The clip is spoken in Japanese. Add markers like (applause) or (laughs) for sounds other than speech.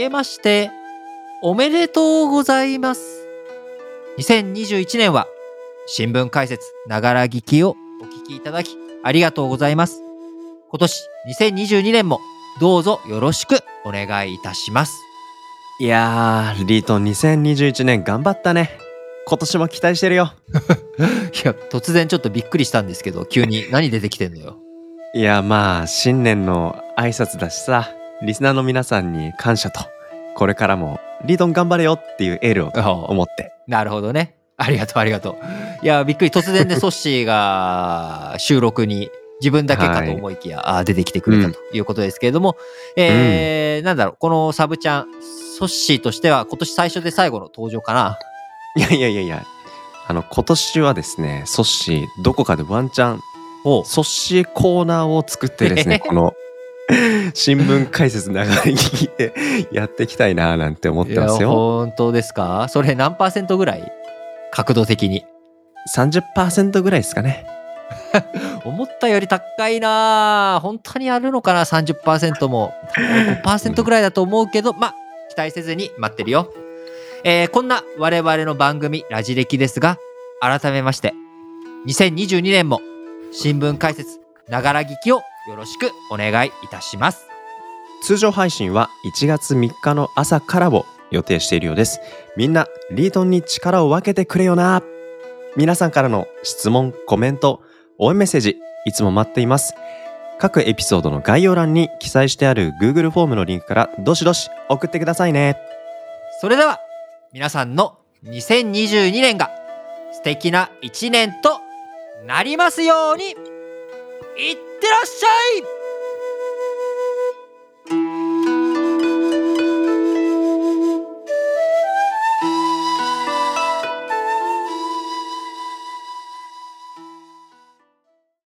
けましておめでとうございます。2021年は新聞解説ながら聞きをお聞きいただきありがとうございます。今年2022年もどうぞよろしくお願いいたします。いやー、リートン2021年頑張ったね。今年も期待してるよ。(laughs) いや突然ちょっとびっくりしたんですけど急に何出てきてんのよ。いや、まあ、新年の挨拶だしさ、リスナーの皆さんに感謝と、これからもリートン頑張れよっていうエールを思って。なるほどね。ありがとう、ありがとう。いや、びっくり。突然で (laughs) ソッシーが収録に自分だけかと思いきや、あー出てきてくれたということですけれども、えーなんだろう、このサブちゃん、ソッシーとしては今年最初で最後の登場かな？いやいやいやいや、あの、今年はですね、ソッシー、どこかでワンチャン、おソッシーコーナーを作ってですね、(laughs) この、新聞解説長い聞いてやっていきたいななんて思ってますよ。本当ですか？それ何パーセントぐらい？角度的に。30%ぐらいですかね。(laughs) 思ったより高いなあ本当にあるのかな ?30% も。5%ぐらいだと思うけど、まあ、期待せずに待ってるよ。えーこんな我々の番組、ラジ歴ですが、改めまして、2022年も新聞解説、ながら聞きをよろしくお願いいたします。通常配信は1月3日の朝からを予定しているようです。みんな、リートンに力を分けてくれよな。皆さんからの質問、コメント、応援メッセージ、いつも待っています。各エピソードの概要欄に記載してある Google フォームのリンクからどしどし送ってくださいね。それでは、皆さんの2022年が素敵な1年となりますように、いってらっしゃい